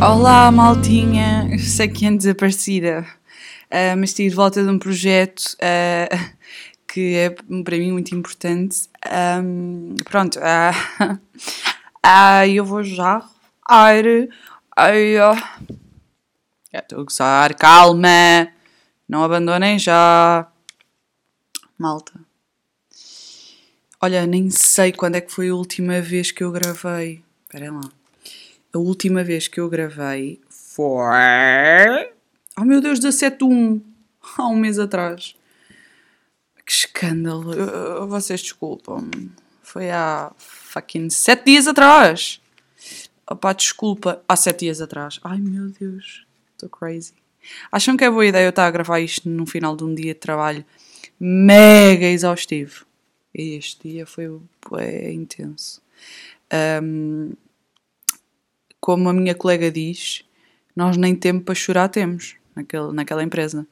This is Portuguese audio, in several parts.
Olá, maltinha! Sei que ando desaparecida, uh, mas estive de volta de um projeto uh, que é para mim muito importante. Um, pronto, uh, eu vou já. Ai, já estou a gozar, calma! Não abandonem já! Malta. Olha, nem sei quando é que foi a última vez que eu gravei. Espera lá. A última vez que eu gravei foi. Oh meu Deus, 17 de 1. Há um mês atrás. Que escândalo. Vocês desculpam-me. Foi há fucking 7 dias atrás. Opá, desculpa. Há 7 dias atrás. Ai meu Deus. Estou crazy. Acham que é boa ideia eu estar a gravar isto no final de um dia de trabalho mega exaustivo? Este dia foi é, intenso. Um, como a minha colega diz, nós nem tempo para chorar temos naquele, naquela empresa.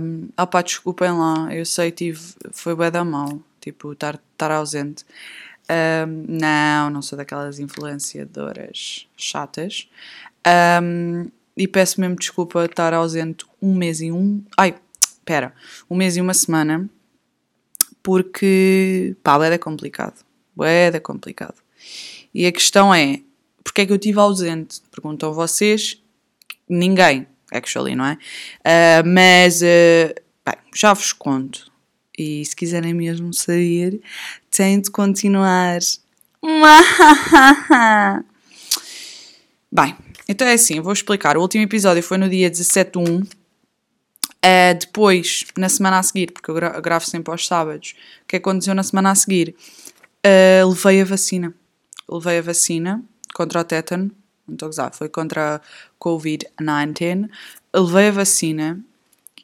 Um, ah pá, desculpem lá, eu sei, tive, foi bem da mal, tipo, estar, estar ausente. Um, não, não sou daquelas influenciadoras chatas. Um, e peço mesmo desculpa estar ausente um mês e um. Ai, espera, um mês e uma semana, porque pá, é complicado. É complicado. E a questão é: porque é que eu estive ausente? Perguntam vocês, ninguém, actually, não é? Uh, mas, uh, bem, já vos conto. E se quiserem mesmo saber, têm de continuar. Bem, então é assim, vou explicar. O último episódio foi no dia 17 de 1. Uh, depois, na semana a seguir, porque eu gravo sempre aos sábados, o que aconteceu na semana a seguir? Uh, levei a vacina. Levei a vacina contra o tétano, não estou a foi contra a Covid-19. Levei a vacina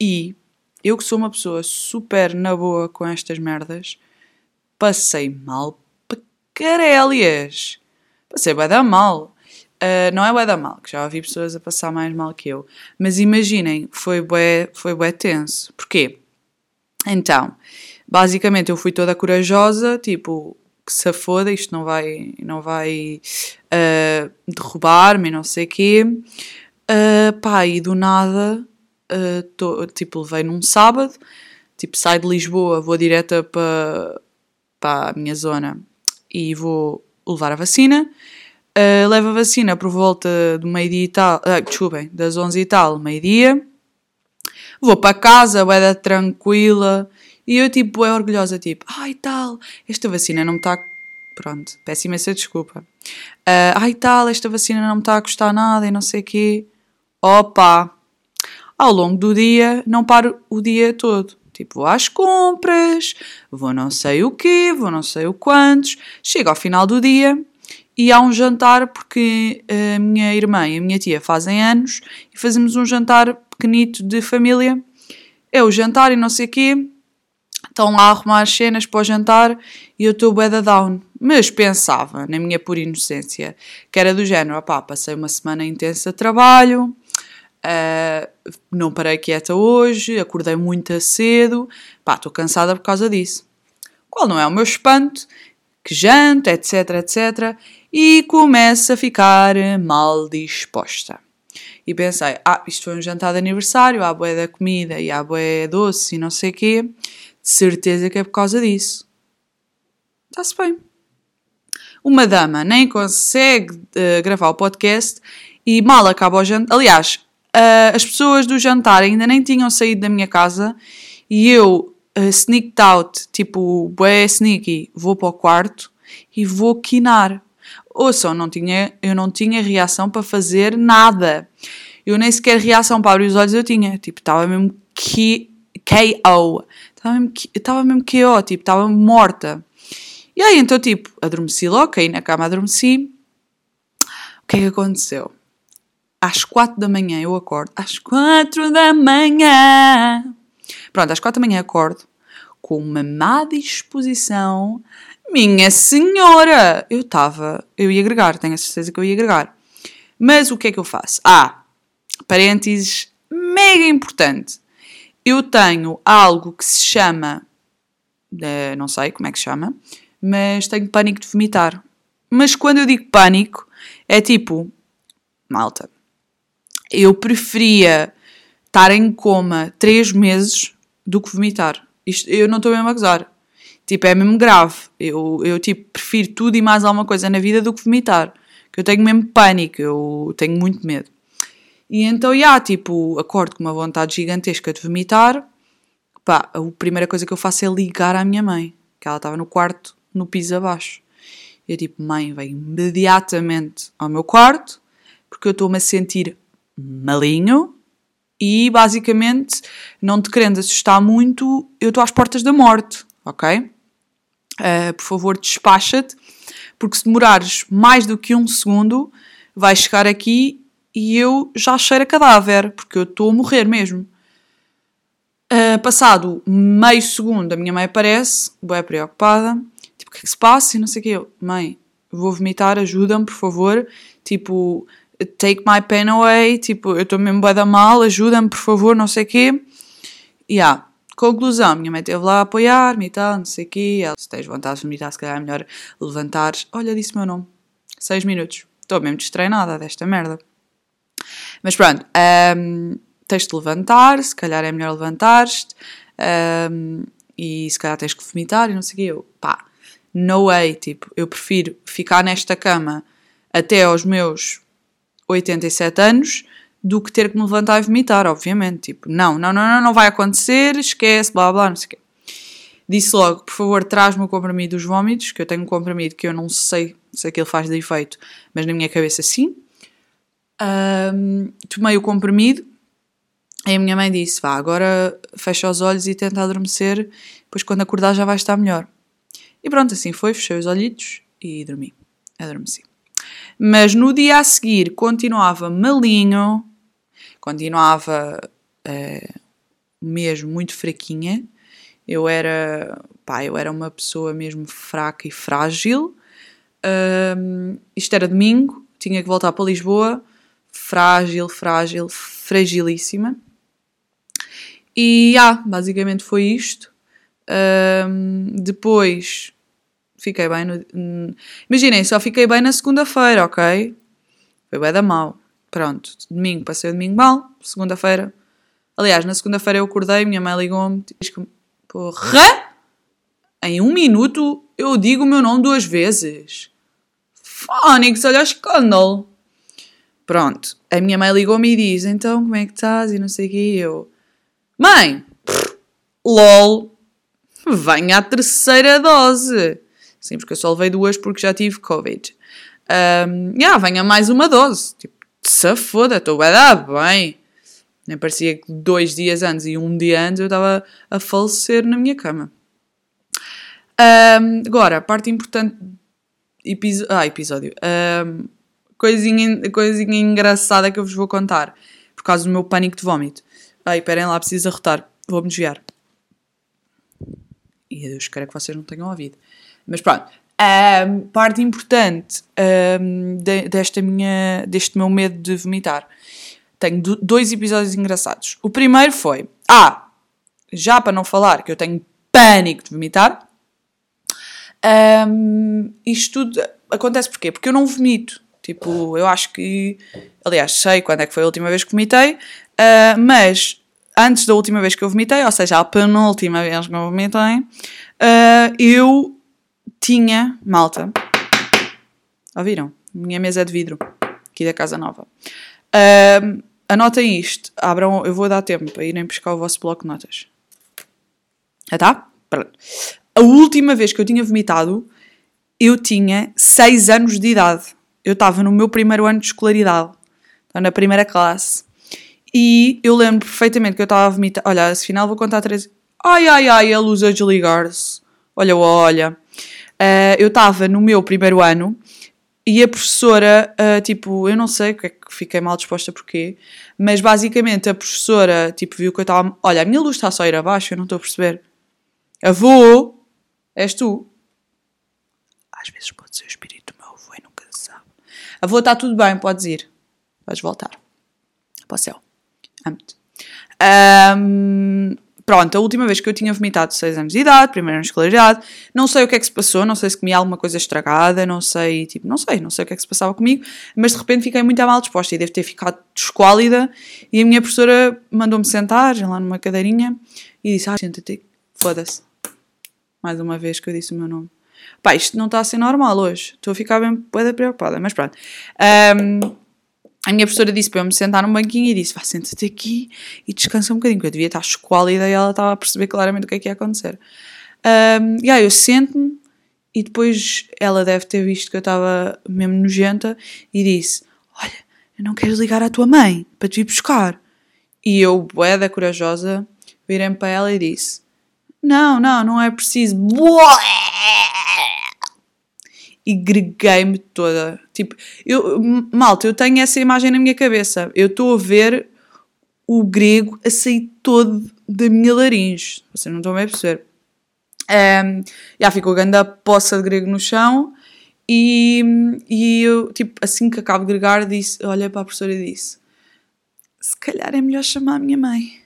e eu que sou uma pessoa super na boa com estas merdas, passei mal para carélias. Passei bem da mal. Uh, não é bué da mal, que já ouvi pessoas a passar mais mal que eu. Mas imaginem, foi bué, foi bué tenso. Porquê? Então, basicamente eu fui toda corajosa, tipo, que se foda, isto não vai, não vai uh, derrubar-me, não sei o quê. Uh, pá, e do nada, uh, tô, tipo, levei num sábado, tipo, saio de Lisboa, vou direta para, a minha zona e vou levar a vacina. Uh, levo a vacina por volta do meio-dia e tal, uh, desculpem, das 11 e tal, meio-dia. Vou para casa, vai tranquila, e eu, tipo, é orgulhosa, tipo, ai tal, esta vacina não me está. Pronto, peço imensa desculpa. Uh, ai tal, esta vacina não me está a custar nada e não sei o quê. Opa! Ao longo do dia, não paro o dia todo. Tipo, vou às compras, vou não sei o quê, vou não sei o quantos. Chego ao final do dia e há um jantar porque a minha irmã e a minha tia fazem anos e fazemos um jantar pequenito de família. É o jantar e não sei o quê estão lá a arrumar as cenas para o jantar e eu estou bué down. Mas pensava, na minha pura inocência, que era do género, opá, passei uma semana intensa de trabalho, uh, não parei quieta hoje, acordei muito cedo, pá, estou cansada por causa disso. Qual não é o meu espanto? Que janto, etc, etc, e começo a ficar mal disposta. E pensei, ah, isto foi um jantar de aniversário, há boé da comida e há boé doce e não sei o quê certeza que é por causa disso. Está-se bem. Uma dama nem consegue uh, gravar o podcast e mal acaba o jantar. Aliás, uh, as pessoas do jantar ainda nem tinham saído da minha casa e eu uh, sneaked out, tipo, bué sneaky, vou para o quarto e vou quinar. Ouçam, não tinha, eu não tinha reação para fazer nada. Eu nem sequer reação para abrir os olhos eu tinha. Tipo, estava mesmo que KO. Estava mesmo, mesmo KO, tipo, estava morta. E aí, então, tipo, adormeci logo, caí na cama, adormeci. O que é que aconteceu? Às quatro da manhã eu acordo. Às quatro da manhã. Pronto, às quatro da manhã acordo com uma má disposição. Minha senhora! Eu estava, eu ia agregar, tenho a certeza que eu ia agregar. Mas o que é que eu faço? Ah, parênteses mega importante eu tenho algo que se chama, uh, não sei como é que se chama, mas tenho pânico de vomitar. Mas quando eu digo pânico, é tipo, malta, eu preferia estar em coma três meses do que vomitar. Isto, eu não estou mesmo a gozar. Tipo, é mesmo grave. Eu, eu, tipo, prefiro tudo e mais alguma coisa na vida do que vomitar. Que eu tenho mesmo pânico, eu tenho muito medo. E então, já, tipo, acordo com uma vontade gigantesca de vomitar. Pá, a primeira coisa que eu faço é ligar à minha mãe, que ela estava no quarto, no piso abaixo. Eu, tipo, mãe, vem imediatamente ao meu quarto, porque eu estou-me a sentir malinho e, basicamente, não te querendo assustar muito, eu estou às portas da morte, ok? Uh, por favor, despacha-te, porque se demorares mais do que um segundo, vais chegar aqui e eu já cheiro a cadáver, porque eu estou a morrer mesmo. Uh, passado meio segundo, a minha mãe aparece, bem preocupada, tipo, o que é que se passa? E não sei o que eu, mãe, vou vomitar, ajuda-me, por favor, tipo, take my pain away, tipo, eu estou mesmo bem da mal, ajuda-me, por favor, não sei o quê. E yeah, conclusão, minha mãe esteve lá a apoiar-me e tal, não sei o quê, ela, se tens vontade de vomitar, se calhar é melhor levantares, olha, disse o meu nome, seis minutos, estou mesmo destreinada desta merda. Mas pronto, um, tens de levantar, se calhar é melhor levantar-te um, e se calhar tens que vomitar e não sei o quê. Eu, pá, no way, tipo, eu prefiro ficar nesta cama até aos meus 87 anos do que ter que me levantar e vomitar, obviamente. Tipo, não, não, não, não, não vai acontecer, esquece, blá blá, não sei o quê. Disse logo, por favor, traz-me o comprimido dos vômitos, que eu tenho um comprimido que eu não sei se aquilo faz de efeito, mas na minha cabeça sim. Um, tomei o comprimido. E a minha mãe disse: Vá, agora fecha os olhos e tenta adormecer, depois quando acordar já vai estar melhor. E pronto, assim foi, fechei os olhitos e dormi. Adormeci. Mas no dia a seguir continuava malinho, continuava uh, mesmo muito fraquinha. Eu era, pá, eu era uma pessoa mesmo fraca e frágil. Um, isto era domingo, tinha que voltar para Lisboa frágil, frágil, fragilíssima. E ah, basicamente foi isto. Um, depois fiquei bem no. Imaginem, só fiquei bem na segunda-feira, ok? Foi bem da mal. Pronto, domingo passei o domingo mal, segunda-feira. Aliás, na segunda-feira eu acordei, minha mãe ligou-me, diz que, porra! Em um minuto eu digo o meu nome duas vezes. Fónix, olha o escândalo. Pronto, a minha mãe ligou-me e diz: Então, como é que estás? E não sei o quê. E eu: Mãe, lol, venha a terceira dose. Sim, porque eu só levei duas porque já tive Covid. Um, yeah, venha mais uma dose. Tipo, se foda, estou a dar bem. Nem parecia que dois dias antes e um dia antes eu estava a falecer na minha cama. Um, agora, a parte importante. Episo ah, episódio. Um, coisinha, coisinha engraçada que eu vos vou contar por causa do meu pânico de vómito. Ai, esperem lá, preciso arrotar. Vou-me desviar. E eu espero que vocês não tenham ouvido. Mas pronto. Um, parte importante um, de, desta minha, deste meu medo de vomitar. Tenho do, dois episódios engraçados. O primeiro foi. Ah! Já para não falar que eu tenho pânico de vomitar. Um, isto tudo acontece porquê? Porque eu não vomito. Tipo, eu acho que. Aliás, sei quando é que foi a última vez que vomitei, uh, mas antes da última vez que eu vomitei, ou seja, a penúltima vez que eu vomitei, uh, eu tinha. Malta. Ouviram? Minha mesa é de vidro, aqui da Casa Nova. Uh, anotem isto. Abram, eu vou dar tempo para irem buscar o vosso bloco de notas. Já tá? Pronto. A última vez que eu tinha vomitado, eu tinha 6 anos de idade eu estava no meu primeiro ano de escolaridade, estava na primeira classe, e eu lembro perfeitamente que eu estava a vomitar. Olha, afinal vou contar três. Ai, ai, ai, a luz a desligar-se. Olha, olha. Uh, eu estava no meu primeiro ano e a professora, uh, tipo, eu não sei o que é que fiquei mal disposta porquê, mas basicamente a professora, tipo, viu que eu estava. Olha, a minha luz está só a ir abaixo, eu não estou a perceber. Avô, és tu? Às vezes pode ser o espírito Avô, está tudo bem, podes ir. Vais voltar para o céu. Amo-te. Um, pronto, a última vez que eu tinha vomitado 6 anos de idade, primeiro ano de escolaridade, não sei o que é que se passou, não sei se comi alguma coisa estragada, não sei, tipo, não sei, não sei o que é que se passava comigo, mas de repente fiquei muito mal disposta e devo ter ficado esquálida e a minha professora mandou-me sentar lá numa cadeirinha e disse, ah, senta-te, foda-se. Mais uma vez que eu disse o meu nome. Pá, isto não está a ser normal hoje, estou a ficar bem preocupada, mas pronto. Um, a minha professora disse para eu me sentar num banquinho e disse: vá, senta-te aqui e descansa um bocadinho, porque eu devia estar esquálida e ela estava a perceber claramente o que é que ia acontecer. Um, e aí eu sento-me e depois ela deve ter visto que eu estava mesmo nojenta e disse: Olha, eu não queres ligar à tua mãe para te vir buscar? E eu, boeda corajosa, virei para ela e disse: Não, não, não é preciso. Bué! E greguei-me toda. Tipo, eu, malta, eu tenho essa imagem na minha cabeça. Eu estou a ver o grego a sair todo da minha laringe. Vocês não estão a perceber. Um, já ficou a grande poça de grego no chão e, e eu, tipo, assim que acabo de gregar, disse, olha para a professora e disse se calhar é melhor chamar a minha mãe.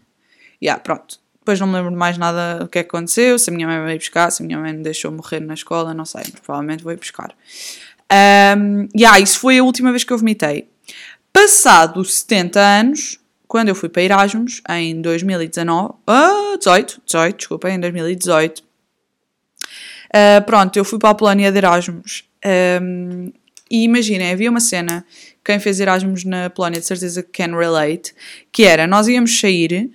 Yeah, pronto. Depois não me lembro mais nada que, é que aconteceu, se a minha mãe veio buscar, se a minha mãe me deixou morrer na escola, não sei, mas provavelmente veio buscar. Um, yeah, isso foi a última vez que eu vomitei. Passado 70 anos, quando eu fui para Erasmus, em 2019, ah, 18, 18, desculpa, em 2018, uh, ah, pronto, eu fui para a Polónia de Erasmus. Um, e imaginem, havia uma cena, quem fez Erasmus na Polónia de certeza que can relate, que era, nós íamos sair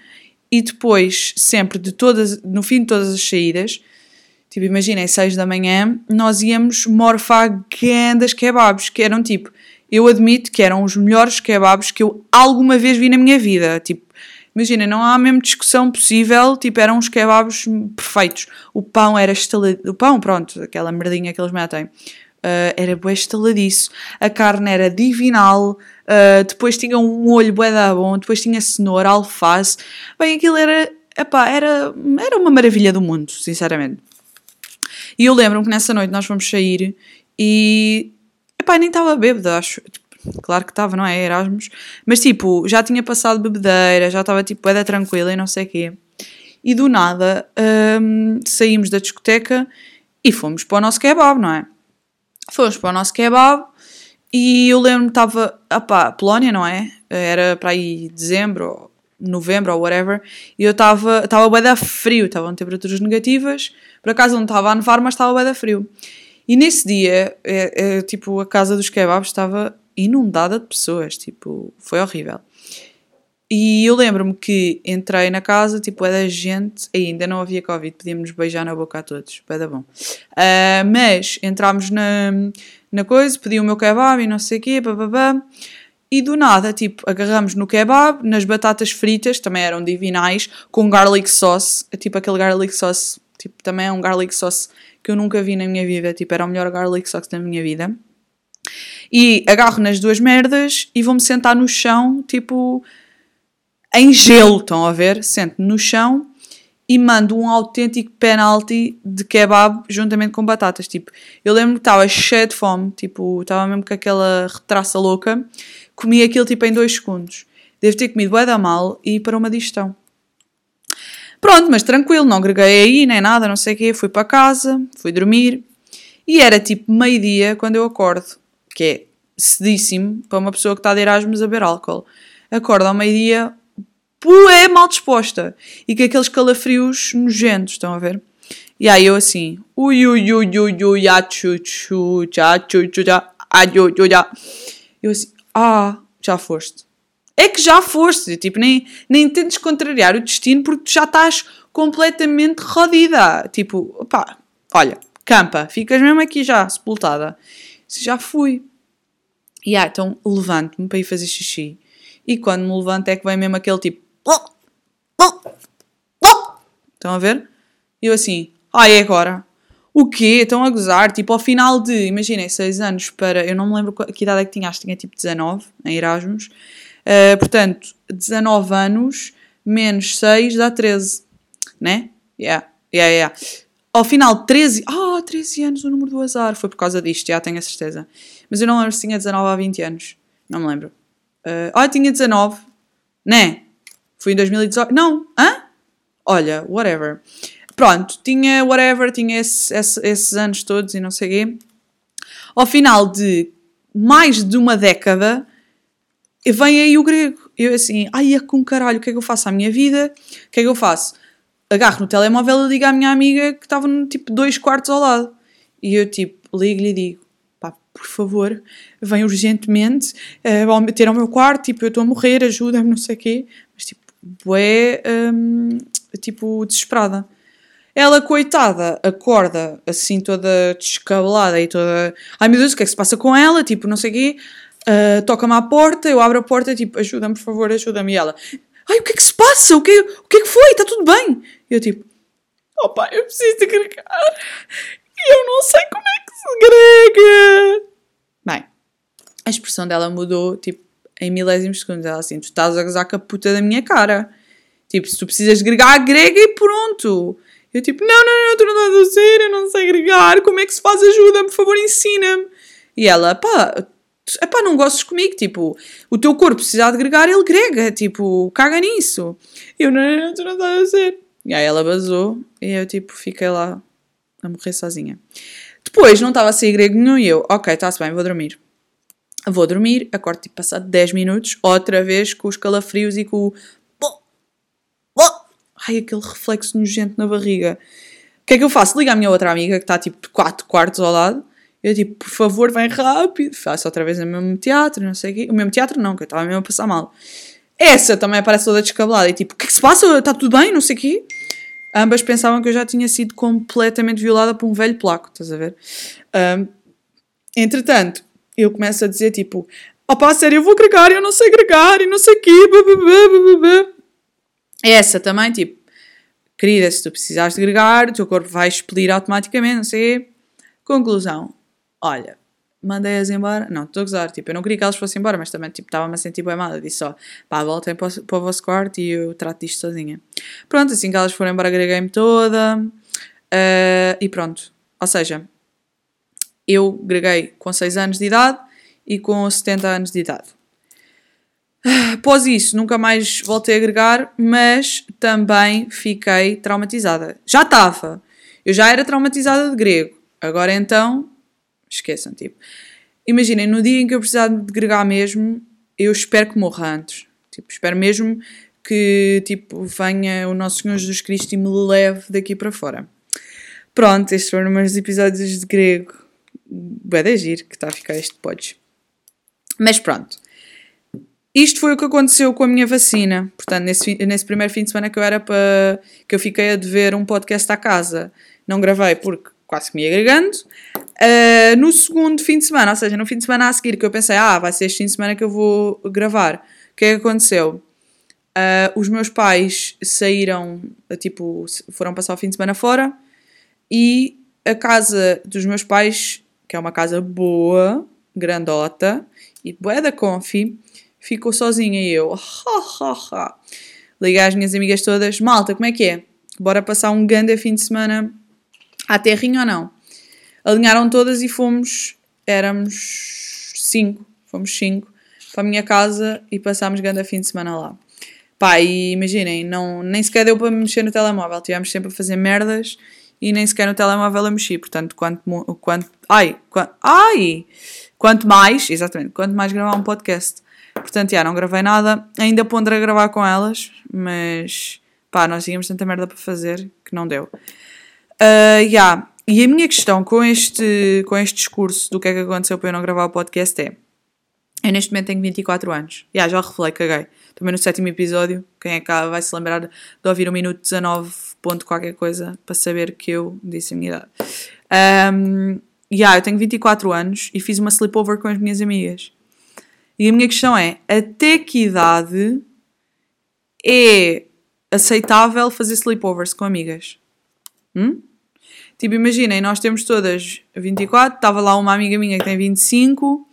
e depois, sempre de todas, no fim de todas as saídas, tipo, imaginem, 6 da manhã, nós íamos morfar grandes kebabs, que eram tipo, eu admito que eram os melhores kebabs que eu alguma vez vi na minha vida. Tipo, imagina, não há a mesma discussão possível, tipo, eram os kebabs perfeitos. O pão era estalado, o pão, pronto, aquela merdinha que eles metem. Uh, era bué estaladiço, a carne era divinal, uh, depois tinha um olho bué da bom, depois tinha cenoura, alface, bem, aquilo era, epá, era, era uma maravilha do mundo, sinceramente. E eu lembro-me que nessa noite nós fomos sair e, epá, nem estava bêbada, acho, claro que estava, não é, Erasmus, mas tipo, já tinha passado bebedeira, já estava tipo, bué da tranquila e não sei o quê. E do nada, um, saímos da discoteca e fomos para o nosso kebab, não é? Fomos para o nosso kebab e eu lembro-me estava, opá, Polónia, não é? Era para aí dezembro, novembro ou whatever, e eu estava, estava bem da frio, estavam temperaturas negativas, por acaso não estava a nevar, mas estava bem da frio. E nesse dia, é, é, tipo, a casa dos kebabs estava inundada de pessoas, tipo, foi horrível. E eu lembro-me que entrei na casa, tipo, é da gente, ainda não havia Covid, podíamos beijar na boca a todos, é da bom. Uh, mas entrámos na, na coisa, pedi o meu kebab e não sei o quê, bababá, e do nada, tipo, agarramos no kebab, nas batatas fritas, também eram divinais, com garlic sauce, tipo aquele garlic sauce, tipo, também é um garlic sauce que eu nunca vi na minha vida, tipo, era o melhor garlic sauce da minha vida. E agarro nas duas merdas e vou-me sentar no chão, tipo em gelo, estão a ver? Sento no chão e mando um autêntico penalty de kebab juntamente com batatas. Tipo, eu lembro que estava cheio de fome, tipo, estava mesmo com aquela retraça louca. Comi aquilo tipo em dois segundos. Devo ter comido bué da mal e para uma digestão. Pronto, mas tranquilo, não agreguei aí nem nada, não sei o quê. Fui para casa, fui dormir e era tipo meio-dia quando eu acordo, que é cedíssimo para uma pessoa que está de Erasmus a beber álcool. Acordo ao meio-dia, é mal disposta e com aqueles calafrios nojentos, estão a ver? E aí eu assim, ui ui ui ui ui ya chu chu cha chu chu cha a chu chu cha. Eu assim, ah, já foste. É que já foste, tipo, nem, nem tentes contrariar o destino porque já estás completamente rodida. Tipo, pá, olha, campa, ficas mesmo aqui já, sepultada. Já fui. E ah, então levanto-me para ir fazer xixi. E quando me levanto é que vem mesmo aquele tipo, Estão a ver? E eu assim, ai, ah, é agora? O quê? Estão a gozar? Tipo, ao final de, imaginem, 6 anos para. Eu não me lembro que idade é que tinha, acho que tinha tipo 19 em Erasmus. Uh, portanto, 19 anos menos 6 dá 13. Né? Yeah, yeah, yeah. Ao final, 13. Ah, oh, 13 anos o número do azar. Foi por causa disto, já tenho a certeza. Mas eu não lembro se tinha 19 ou 20 anos. Não me lembro. Uh, ah, tinha 19. Né? Foi em 2018. Não, hã? Olha, whatever. Pronto, tinha whatever, tinha esse, esse, esses anos todos e não sei o quê. Ao final de mais de uma década, vem aí o grego. Eu assim, ai, é com caralho, o que é que eu faço à minha vida? O que é que eu faço? Agarro no telemóvel e ligo à minha amiga que estava no tipo dois quartos ao lado. E eu tipo, ligo-lhe e digo, pá, por favor, vem urgentemente uh, meter ao meu quarto, tipo, eu estou a morrer, ajuda-me, não sei o quê. Bué, um, tipo, desesperada. Ela, coitada, acorda assim toda descabelada e toda. Ai meu Deus, o que é que se passa com ela? Tipo, não sei o quê. Uh, Toca-me à porta, eu abro a porta, tipo, ajuda-me, por favor, ajuda-me. E ela, ai, o que é que se passa? O que, o que é que foi? Está tudo bem? E eu, tipo, pai, eu preciso de agregar. E eu não sei como é que se agrega. Bem, a expressão dela mudou, tipo, em milésimos segundos. Ela assim, tu estás a gozar com a puta da minha cara. Tipo, se tu precisas agregar, agrega e pronto. Eu tipo, não, não, não, tu não estás a ser, eu não sei agregar, como é que se faz? Ajuda-me, por favor, ensina-me. E ela, pá, pá, não gostes comigo, tipo, o teu corpo precisa de agregar, ele grega, tipo, caga nisso. Eu, não, não, não, tu não estás a ser. E aí ela basou e eu, tipo, fiquei lá a morrer sozinha. Depois, não estava a sair grego nenhum e eu, ok, está-se bem, vou dormir. Vou dormir, acordo, tipo, passado 10 minutos, outra vez com os calafrios e com o ai, aquele reflexo nojento na barriga. O que é que eu faço? Ligo à minha outra amiga que está tipo 4 quartos ao lado. Eu tipo, por favor, vem rápido. Faço outra vez o mesmo teatro, não sei o quê. O mesmo teatro não, que eu estava mesmo a passar mal. Essa também aparece toda descabelada e tipo, o que é que se passa? Está tudo bem? Não sei o quê. Ambas pensavam que eu já tinha sido completamente violada por um velho placo, estás a ver? Um, entretanto, eu começo a dizer tipo, opá, sério, eu vou agregar, eu não sei agregar e não sei o quê. Essa também, tipo, querida, se tu precisares de agregar, o teu corpo vai expelir automaticamente, não sei. Conclusão, olha, mandei-as embora. Não, estou a gozar, tipo, eu não queria que elas fossem embora, mas também, tipo, estava-me a sentir bem mal. Eu disse só, pá, voltem para, o, para o vosso quarto e eu trato disto sozinha. Pronto, assim que elas foram embora, agreguei-me toda. Uh, e pronto. Ou seja, eu agreguei com 6 anos de idade e com 70 anos de idade. Após isso, nunca mais voltei a agregar, mas também fiquei traumatizada. Já estava. Eu já era traumatizada de grego. Agora então, esqueçam, tipo. Imaginem, no dia em que eu precisar de agregar mesmo, eu espero que morra antes. Tipo, espero mesmo que, tipo, venha o nosso Senhor Jesus Cristo e me leve daqui para fora. Pronto, estes foram meus episódios de grego. Vai de giro que está a ficar este podes. Mas pronto. Isto foi o que aconteceu com a minha vacina. Portanto, nesse, nesse primeiro fim de semana que eu era para. que eu fiquei a dever um podcast à casa. Não gravei porque quase que me agregando. Uh, no segundo fim de semana, ou seja, no fim de semana a seguir, que eu pensei, ah, vai ser este fim de semana que eu vou gravar. O que é que aconteceu? Uh, os meus pais saíram, tipo, foram passar o fim de semana fora e a casa dos meus pais, que é uma casa boa, grandota e boa da confi, ficou sozinha e eu. Liguei às minhas amigas todas, malta, como é que é? Bora passar um grande fim de semana à terrinha ou não? Alinharam todas e fomos, éramos cinco, fomos cinco para a minha casa e passámos grande fim de semana lá. Pá, e imaginem, não, nem sequer deu para mexer no telemóvel, tivemos sempre a fazer merdas e nem sequer no telemóvel a mexer, portanto, quanto, quanto, ai, quanto, ai, quanto mais, exatamente, quanto mais gravar um podcast. Portanto, já, não gravei nada. Ainda pondrei a gravar com elas, mas pá, nós tínhamos tanta merda para fazer que não deu. Uh, yeah. E a minha questão com este, com este discurso do que é que aconteceu para eu não gravar o podcast é: eu neste momento tenho 24 anos. Yeah, já revelei, caguei. Também no sétimo episódio, quem é cá vai se lembrar de ouvir o minuto 19 ponto qualquer coisa para saber que eu disse a minha idade. Um, yeah, eu tenho 24 anos e fiz uma sleepover com as minhas amigas. E a minha questão é: até que idade é aceitável fazer sleepovers com amigas? Hum? Tipo, imaginem, nós temos todas 24, estava lá uma amiga minha que tem 25,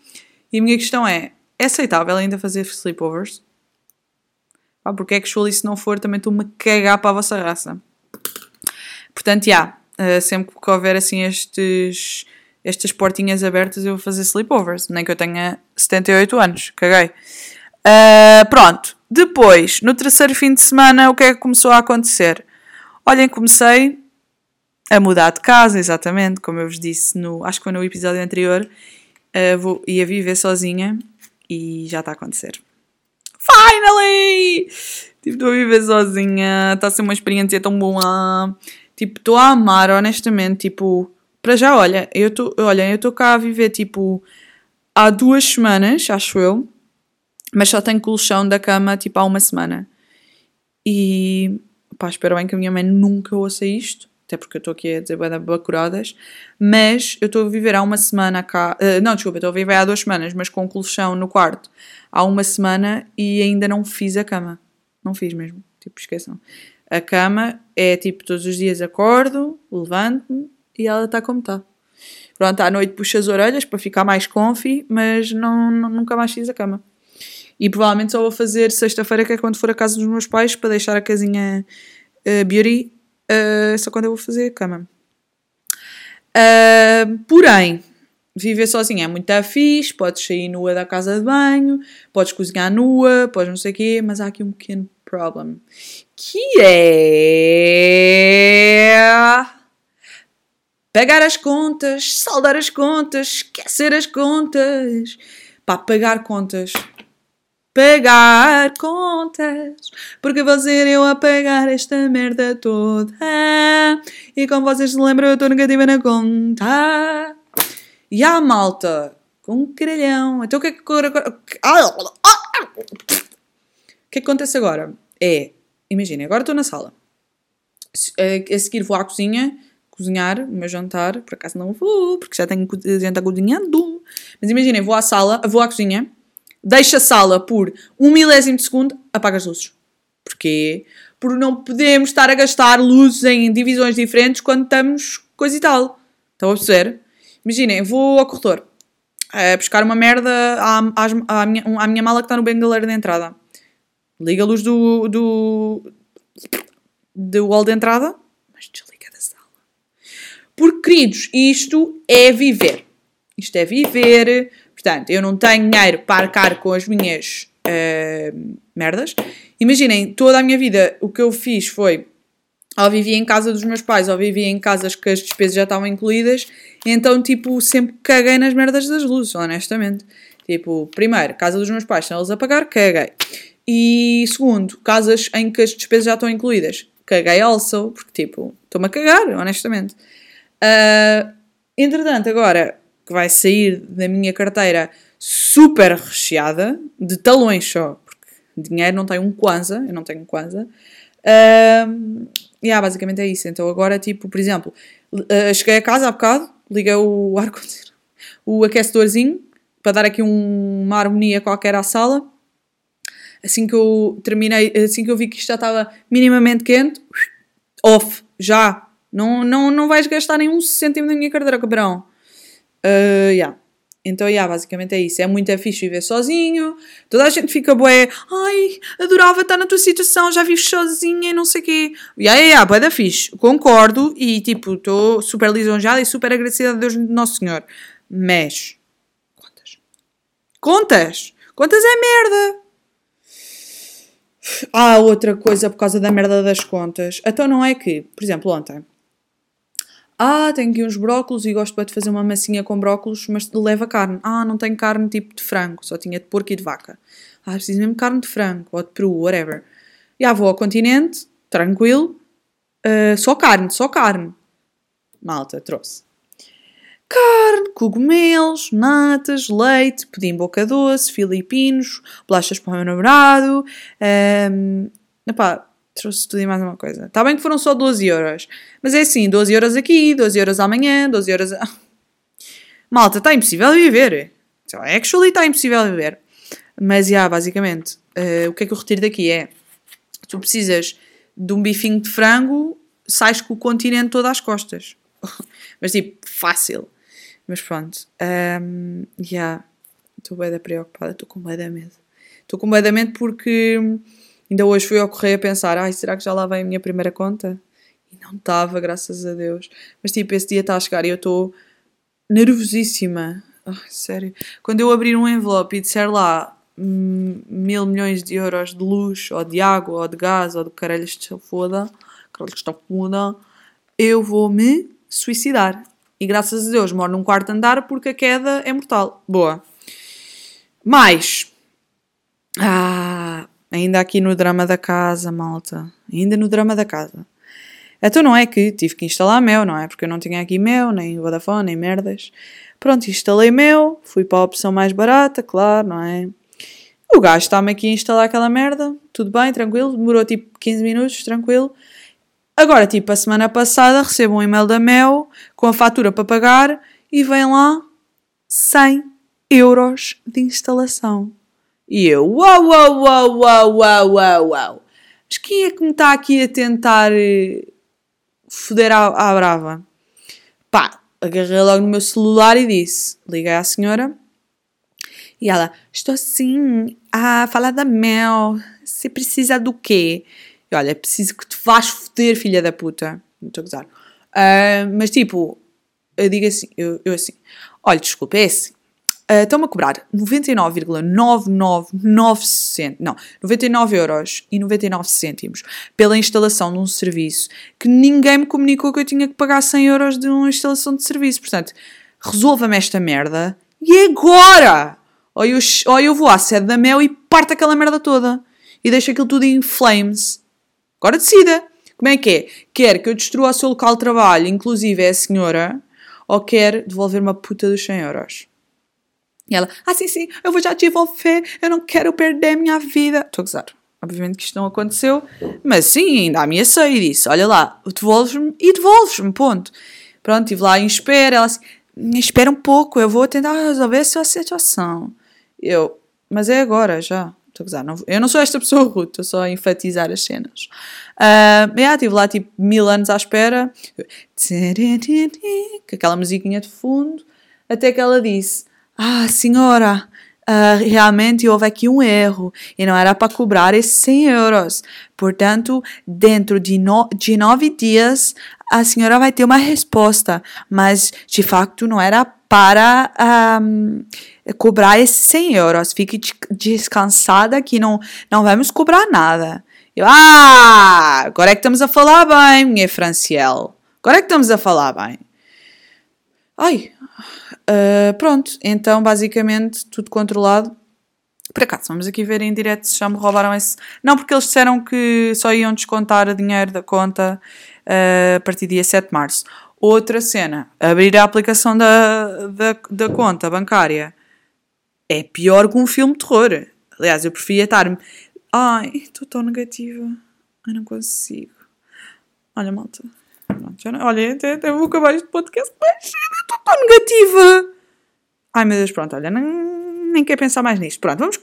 e a minha questão é: é aceitável ainda fazer sleepovers? Pá, porque é que se não for, também estou-me a cagar para a vossa raça. Portanto, já, yeah, uh, sempre que houver assim estes estas portinhas abertas eu vou fazer sleepovers, nem que eu tenha 78 anos, caguei. Uh, pronto, depois, no terceiro fim de semana, o que é que começou a acontecer? Olhem, comecei a mudar de casa, exatamente, como eu vos disse, no, acho que foi no episódio anterior. Uh, vou, ia viver sozinha e já está a acontecer. Finally! Tipo, estou a viver sozinha, está a ser uma experiência tão boa. Tipo, estou a amar, honestamente. Tipo, para já, olha, eu estou, olha, eu estou cá a viver, tipo, há duas semanas, acho eu, mas só tenho colchão da cama, tipo, há uma semana. E, pá, espero bem que a minha mãe nunca ouça isto, até porque eu estou aqui a dizer bacuradas, mas eu estou a viver há uma semana cá, uh, não, desculpa, estou a viver há duas semanas, mas com colchão no quarto há uma semana e ainda não fiz a cama. Não fiz mesmo, tipo, esqueçam. A cama é tipo, todos os dias acordo, levanto-me e ela está como está. Pronto, à noite puxo as orelhas para ficar mais confi, mas não, não, nunca mais fiz a cama. E provavelmente só vou fazer sexta-feira, que é quando for a casa dos meus pais, para deixar a casinha uh, beauty, uh, só quando eu vou fazer a cama. Uh, porém, viver sozinha é muito fixe, podes sair nua da casa de banho, podes cozinhar nua, podes não sei o quê, mas há aqui um pequeno problem, que é pagar as contas, saldar as contas, esquecer as contas, pá, pagar contas. Pagar contas, porque vou ser eu a pagar esta merda toda. E como vocês se lembram, eu estou negativa na conta. E a malta, com um caralhão. Então o que é que. O que é que acontece agora? É, imaginem, agora estou na sala. A seguir vou à cozinha cozinhar o meu jantar. Por acaso não vou, porque já tenho gente cozinhando. Mas imaginem, vou à sala, vou à cozinha, deixo a sala por um milésimo de segundo, apaga as luzes. Porquê? Porque não podemos estar a gastar luzes em divisões diferentes quando estamos coisa e tal. Estão a perceber? Imaginem, vou ao corredor a buscar uma merda à, à, à, minha, à minha mala que está no bengaleiro de entrada. Liga a luz do, do, do wall de entrada, mas desliga da sala. Porque, queridos, isto é viver. Isto é viver. Portanto, eu não tenho dinheiro para arcar com as minhas uh, merdas. Imaginem, toda a minha vida o que eu fiz foi ou vivia em casa dos meus pais, ou vivia em casas que as despesas já estavam incluídas, então, tipo, sempre caguei nas merdas das luzes, honestamente. Tipo, primeiro, casa dos meus pais, sem eles a pagar, caguei. E segundo, casas em que as despesas já estão incluídas, caguei also, porque, tipo, estou-me a cagar, honestamente. Uh, entretanto, agora que vai sair da minha carteira super recheada, de talões só, porque dinheiro não tem um Kwanza, eu não tenho um Kwanza. Uh, yeah, basicamente é isso. Então agora, tipo, por exemplo, uh, cheguei a casa há bocado, liguei o ar-condicionado, o aquecedorzinho, para dar aqui um, uma harmonia qualquer à sala. Assim que eu terminei, assim que eu vi que isto já estava minimamente quente, off, já. Não, não, não vais gastar nenhum cêntimo da minha carteira, cabrão. Uh, yeah. Então, yeah, basicamente é isso. É muito é fixe viver sozinho. Toda a gente fica bué. Ai, adorava estar na tua situação, já vives sozinha e não sei o quê. Yeah, yeah, yeah, bué da fixe. Concordo e, tipo, estou super lisonjeada e super agradecida a Deus Nosso Senhor. Mas, contas. Contas! Contas é merda! Há outra coisa por causa da merda das contas. Então não é que, por exemplo, ontem ah, tenho aqui uns brócolos e gosto de fazer uma massinha com brócolos, mas leva carne. Ah, não tenho carne tipo de frango, só tinha de porco e de vaca. Ah, preciso mesmo carne de frango, ou de peru, whatever. Já vou ao continente, tranquilo, uh, só carne, só carne. Malta, trouxe. Carne, cogumelos, natas, leite, pudim boca doce, filipinos, bolachas para o meu namorado. Um, epá, trouxe tudo e mais uma coisa. Está bem que foram só 12 euros. Mas é assim, 12 euros aqui, 12 euros amanhã, 12 euros... A... Malta, está impossível viver. Actually está impossível viver. Mas, já, yeah, basicamente, uh, o que é que eu retiro daqui é... Tu precisas de um bifinho de frango, sais com o continente todo às costas. Mas, tipo, fácil. Mas pronto. Um, yeah. Estou bem preocupada, estou com bem medo. Estou com bem medo porque Ainda hoje fui ao correio a pensar: ai, será que já lá vem a minha primeira conta? E não estava, graças a Deus. Mas tipo, esse dia está a chegar e eu estou nervosíssima. Ai, sério. Quando eu abrir um envelope e disser lá mil milhões de euros de luz, ou de água, ou de gás, ou de caralhos de foda, caralho, está foda, eu vou me suicidar. E graças a Deus moro num quarto andar porque a queda é mortal. Boa. Mais. Ah, ainda aqui no drama da casa, malta. Ainda no drama da casa. Então não é que tive que instalar Mel, não é? Porque eu não tinha aqui Mel, nem Vodafone, nem merdas. Pronto, instalei Mel, fui para a opção mais barata, claro, não é? O gajo está-me aqui a instalar aquela merda, tudo bem, tranquilo, demorou tipo 15 minutos, tranquilo. Agora, tipo, a semana passada recebo um e-mail da Mel com a fatura para pagar e vem lá 100 euros de instalação. E eu, uau, uau, uau, uau, uau, uau, uau. Mas quem é que me está aqui a tentar eh, foder à, à brava? Pá, agarrei logo no meu celular e disse, liguei à senhora e ela, estou sim a falar da Mel, você precisa do quê? E olha, preciso que te vás foder, filha da puta. Não estou a gozar. Uh, mas tipo, eu digo assim, eu, eu assim, olha, desculpa, é assim. Uh, Estão-me a cobrar 99,999 cêntimos, não, 99 euros e 99 cêntimos pela instalação de um serviço que ninguém me comunicou que eu tinha que pagar 100 euros de uma instalação de serviço. Portanto, resolva-me esta merda e agora! Ou eu, ou eu vou à sede da Mel e parto aquela merda toda e deixo aquilo tudo em flames. Agora decida. Como é que é? Quer que eu destrua o seu local de trabalho, inclusive é a senhora, ou quer devolver uma puta dos 100 euros? E ela, ah, sim, sim, eu vou já devolver, eu não quero perder a minha vida. Estou a gozar. Obviamente que isto não aconteceu, mas sim, ainda ameacei e disse: Olha lá, devolves-me e devolves-me, ponto. Pronto, estive lá em espera. Ela assim: Espera um pouco, eu vou tentar resolver a sua situação. Eu, mas é agora já. Estou a gozar. Não, eu não sou esta pessoa rude, estou só a enfatizar as cenas. Uh, yeah, estive lá tipo mil anos à espera, com aquela musiquinha de fundo, até que ela disse: Ah, senhora, uh, realmente houve aqui um erro e não era para cobrar esses 100 euros. Portanto, dentro de, no, de nove dias, a senhora vai ter uma resposta, mas de facto não era para um, cobrar esses 100 euros. Fique descansada que não, não vamos cobrar nada. Eu, ah, agora é que estamos a falar bem, minha Franciel. Agora é que estamos a falar bem. Ai, uh, pronto. Então, basicamente, tudo controlado. Por acaso, vamos aqui ver em direto se já me roubaram esse. Não, porque eles disseram que só iam descontar dinheiro da conta uh, a partir do dia 7 de março. Outra cena, abrir a aplicação da, da, da conta bancária é pior que um filme de terror. Aliás, eu preferia estar. Ai, estou tão negativa. Ai, não consigo. Olha, malta. já não... Olha, até, até vou acabar este podcast, mas estou tão negativa. Ai, meu Deus, pronto, olha, nem, nem quero pensar mais nisto. Pronto, vamos,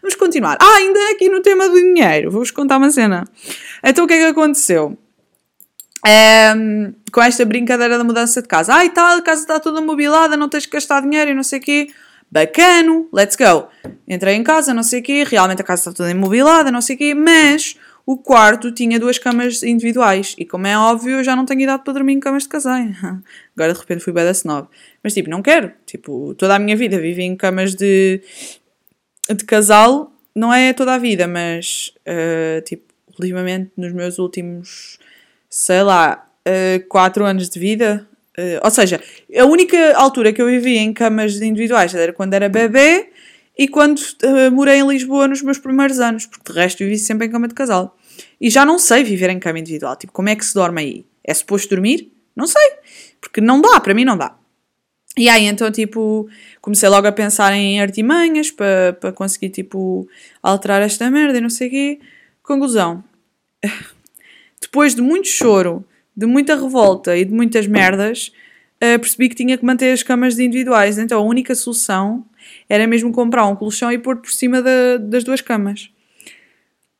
vamos continuar. Ah, ainda aqui no tema do dinheiro, vou-vos contar uma cena. Então, o que é que aconteceu? Um, com esta brincadeira da mudança de casa. Ai, tal, a casa está toda mobilada, não tens que gastar dinheiro e não sei o quê. Bacano, let's go. Entrei em casa, não sei o quê, realmente a casa está toda imobilada, não sei o quê, mas o quarto tinha duas camas individuais e, como é óbvio, eu já não tenho idade para dormir em camas de casal. Agora de repente fui bem da snob. Mas tipo, não quero. Tipo, toda a minha vida vivi em camas de, de casal. Não é toda a vida, mas uh, tipo, ultimamente nos meus últimos sei lá, uh, 4 anos de vida. Uh, ou seja, a única altura que eu vivi em camas individuais era quando era bebê e quando uh, morei em Lisboa nos meus primeiros anos, porque de resto vivi sempre em cama de casal. E já não sei viver em cama individual. Tipo, como é que se dorme aí? É suposto dormir? Não sei. Porque não dá, para mim não dá. E aí então, tipo, comecei logo a pensar em artimanhas para pa conseguir, tipo, alterar esta merda e não sei o quê. Conclusão depois de muito choro, de muita revolta e de muitas merdas, uh, percebi que tinha que manter as camas individuais. Então a única solução era mesmo comprar um colchão e pôr por cima da, das duas camas.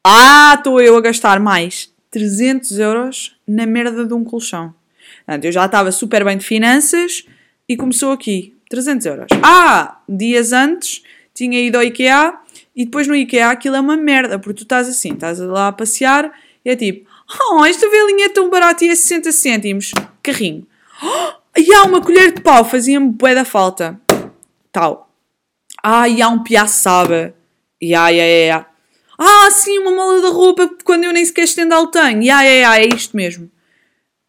Ah, estou eu a gastar mais 300 euros na merda de um colchão. Portanto, eu já estava super bem de finanças e começou aqui. 300 euros. Ah, dias antes tinha ido ao IKEA e depois no IKEA aquilo é uma merda, porque tu estás assim, estás lá a passear e é tipo, Oh, esta velinha é tão barata e é 60 cêntimos. Carrinho. Oh, e há uma colher de pau, fazia-me bué da falta. Tal. Ah, e há um piaçaba. E ai, ai, ai. Ah, sim, uma mola da roupa quando eu nem sequer estendal tenho. Ya, ya, ya, é isto mesmo.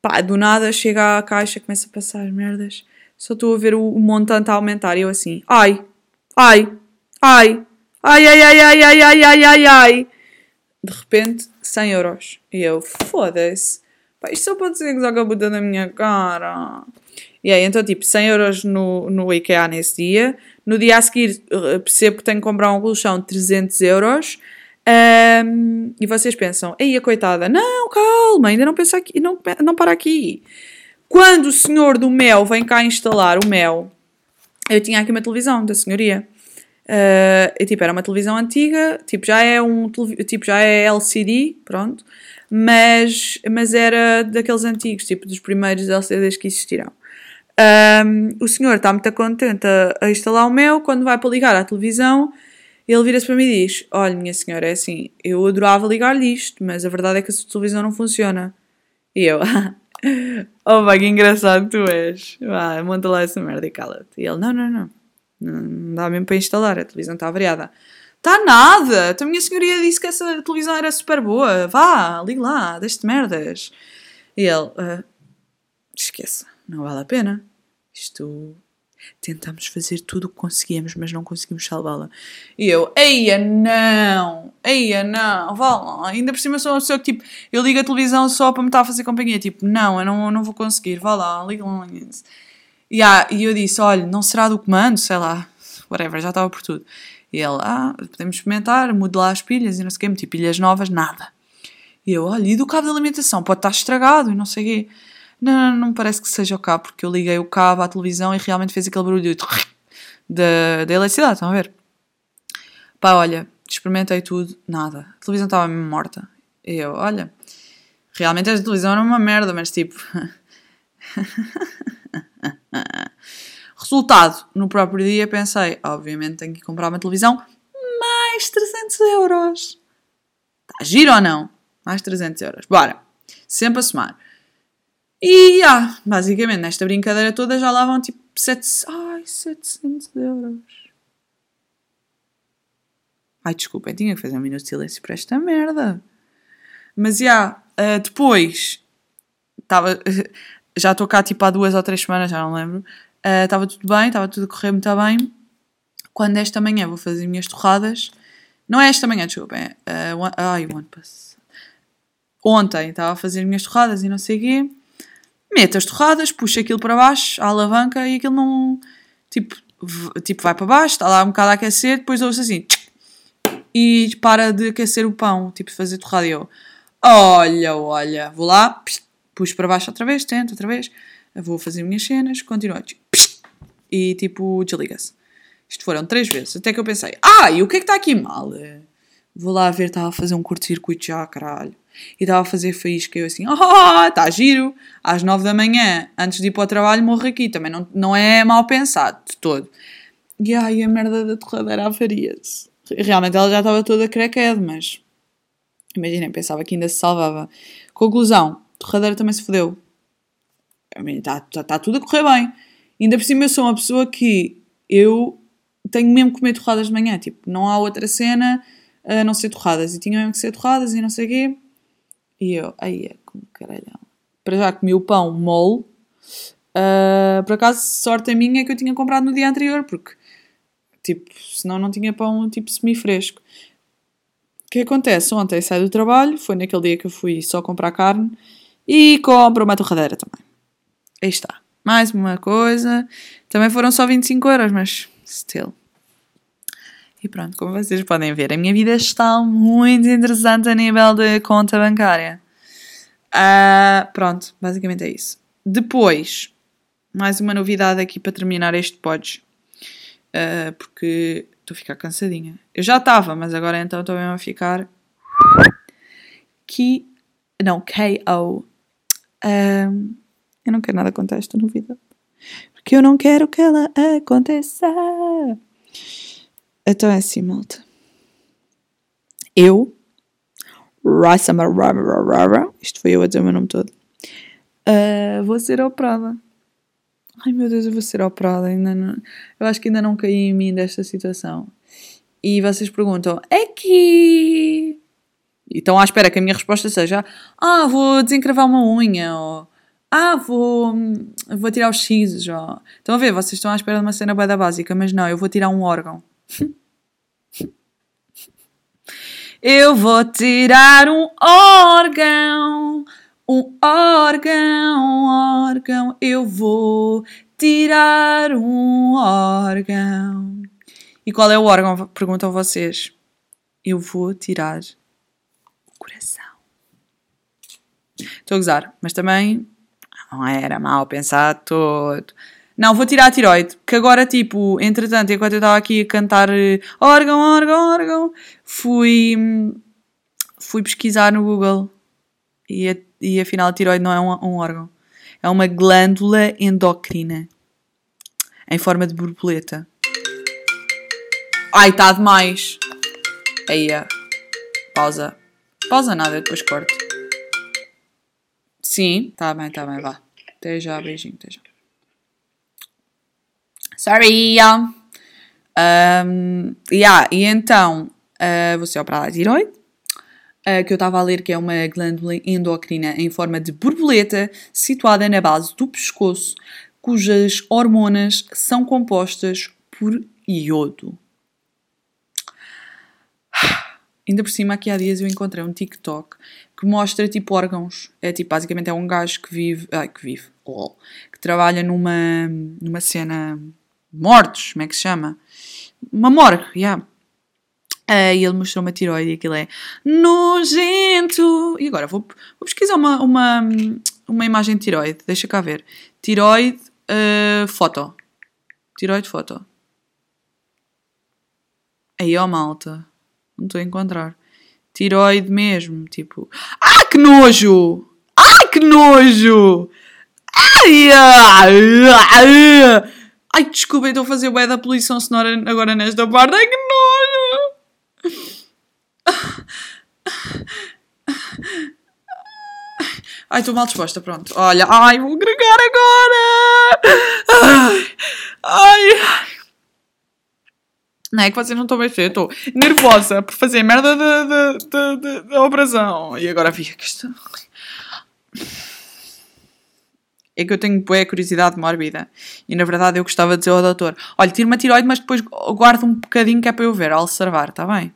Pá, do nada chega à caixa, começa a passar as merdas. Só estou a ver o, o montante a aumentar e eu assim, ai, ai, ai, ai, ai, ai, ai, ai, ai, ai, ai, ai. De repente, 100 euros. E eu, foda-se. Isto só pode ser que joga a puta na minha cara. E aí, então, tipo, 100 euros no, no IKEA nesse dia. No dia a seguir, eh, percebo que tenho que comprar um colchão de 300 euros. Um, e vocês pensam, ei, a coitada, não, calma, ainda não pensa aqui, não, não para aqui. Quando o senhor do mel vem cá instalar o mel, eu tinha aqui uma televisão da senhoria. Uh, e, tipo, era uma televisão antiga, tipo, já é um tipo, já é LCD, pronto, mas, mas era daqueles antigos, tipo, dos primeiros LCDs que existiram. Um, o senhor está muito contente a, a, instalar o mel, quando vai para ligar à televisão, ele vira-se para mim e diz: Olha, minha senhora, é assim, eu adorava ligar-lhe isto, mas a verdade é que a sua televisão não funciona. E eu, oh, vai, que engraçado tu és. Vá, monta lá essa merda e cala-te. E ele, não, não, não. Não dá mesmo para instalar, a televisão está variada. Está nada! A minha senhoria disse que essa televisão era super boa. Vá, ligue lá, deixe merdas. E ele, uh, esqueça, não vale a pena. Isto. Tentamos fazer tudo o que conseguimos, mas não conseguimos salvá-la. E eu, eia, não! Eia, não! Vá lá! Ainda por cima sou uma pessoa que, tipo, eu ligo a televisão só para me estar a fazer companhia. Tipo, não, eu não, não vou conseguir. Vá lá, liga lá. E, ah, e eu disse: olha, não será do comando, sei lá, whatever, já estava por tudo. E ele, ah, podemos experimentar, mude lá as pilhas e não sei o quê, meti pilhas novas, nada. E eu, olha, e do cabo de alimentação? Pode estar estragado e não sei o quê. Não, não, não parece que seja o cabo, porque eu liguei o cabo à televisão e realmente fez aquele barulho da, da eletricidade, estão a ver? Pá, olha, experimentei tudo, nada. A televisão estava mesmo morta. E eu, olha, realmente esta televisão era uma merda, mas tipo. Resultado, no próprio dia pensei, obviamente tenho que comprar uma televisão, mais 300 euros. Está giro ou não? Mais 300 euros. Bora. Sempre a somar. E, ah, basicamente, nesta brincadeira toda já lá vão tipo 700, ai, 700 euros. Ai, desculpem, tinha que fazer um minuto de silêncio para esta merda. Mas, já, uh, depois, estava, já estou cá tipo há duas ou três semanas, já não lembro. Estava uh, tudo bem, estava tudo a correr muito bem. Quando esta manhã vou fazer as minhas torradas, não é esta manhã, desculpa, é. Uh, one, ai, one pass. Ontem estava a fazer as minhas torradas e não sei o quê. Meto as torradas, puxo aquilo para baixo, a alavanca e aquilo não. Tipo, tipo vai para baixo, está lá um bocado a aquecer, depois ouço assim. E para de aquecer o pão, tipo, fazer torrada. E eu, olha, olha, vou lá, puxo para baixo outra vez, tento outra vez, vou fazer minhas cenas, continuo. E tipo, desliga-se. Isto foram três vezes, até que eu pensei, ah, e o que é que está aqui mal? Vou lá ver, estava a fazer um curto-circuito já, caralho. E estava a fazer faísca eu assim, ah, está giro. Às nove da manhã, antes de ir para o trabalho, morro aqui. Também não, não é mal pensado de todo. E ai, a merda da torradeira avaria-se. Realmente ela já estava toda crequed, mas imaginem, pensava que ainda se salvava. Conclusão, torradeira também se fodeu. Está tá, tá tudo a correr bem. Ainda por cima eu sou uma pessoa que eu tenho mesmo que comer torradas de manhã. Tipo, não há outra cena a não ser torradas. E tinha mesmo que ser torradas e não sei o quê. E eu, aí é como caralhão. Para já comi o pão mole. Uh, por acaso, sorte a minha é que eu tinha comprado no dia anterior, porque, tipo, senão não tinha pão, tipo, semi-fresco. O que acontece? Ontem saí do trabalho, foi naquele dia que eu fui só comprar carne e compro uma torradeira também. Aí está. Mais uma coisa. Também foram só 25 euros, mas still. E pronto, como vocês podem ver, a minha vida está muito interessante a nível de conta bancária. Uh, pronto, basicamente é isso. Depois, mais uma novidade aqui para terminar este pod. Uh, porque estou a ficar cansadinha. Eu já estava, mas agora então estou mesmo a ficar. Que. Não, KO. Um, eu não quero nada contar esta novidade. Porque eu não quero que ela aconteça. Então é assim, malta. Eu, isto foi eu a dizer o meu nome todo, uh, vou ser operada. Ai meu Deus, eu vou ser operada. Ainda não, eu acho que ainda não caí em mim desta situação. e vocês perguntam, é E estão à espera que a minha resposta seja: Ah, vou desencravar uma unha, ou Ah, vou, vou tirar os X, ou Estão a ver? Vocês estão à espera de uma cena bem da básica, mas não, eu vou tirar um órgão. eu vou tirar um órgão, um órgão, um órgão, eu vou tirar um órgão. E qual é o órgão? Perguntam vocês. Eu vou tirar o coração. Estou a gozar, mas também não era mal pensado todo. Não, vou tirar a tiroide, que agora, tipo, entretanto, enquanto eu estava aqui a cantar eh, órgão, órgão, órgão, fui, fui pesquisar no Google e, e afinal a tiroide não é um, um órgão. É uma glândula endócrina em forma de borboleta. Ai, está demais. Aí, pausa. Pausa nada, depois corto. Sim, está bem, está bem, vá. Até já, beijinho, até já. Sorry! Um, yeah, e então, uh, vou ser operada a tiroide, uh, que eu estava a ler que é uma glândula endócrina em forma de borboleta situada na base do pescoço, cujas hormonas são compostas por iodo. Ainda por cima, aqui há dias eu encontrei um TikTok que mostra tipo órgãos. É tipo, basicamente é um gajo que vive. Ai, que vive. Que trabalha numa, numa cena. Mortos, como é que se chama? Uma morgue, yeah. Uh, e ele mostrou uma tiroide e aquilo é nojento. E agora vou, vou pesquisar uma, uma, uma imagem de tiroide. Deixa cá ver. Tiroide, uh, foto. Tiroide, foto. Aí, ó, malta. Não estou a encontrar. Tiroide mesmo, tipo. Ah, que nojo! Ai, que nojo! Ai, ai, ai, ai desculpa, estou a fazer o da poluição sonora agora nesta parte. Ai, que nojo! Ai, estou mal disposta, pronto. Olha, ai, vou agregar agora! Ai, ai. Não é que vocês não estão bem feio, estou nervosa por fazer merda da, operação. E agora vi que isto. É que eu tenho boa curiosidade mórbida. E na verdade eu gostava de dizer ao doutor: olha, tira uma tiroide, mas depois guarda um bocadinho que é para eu ver, ao observar, está bem?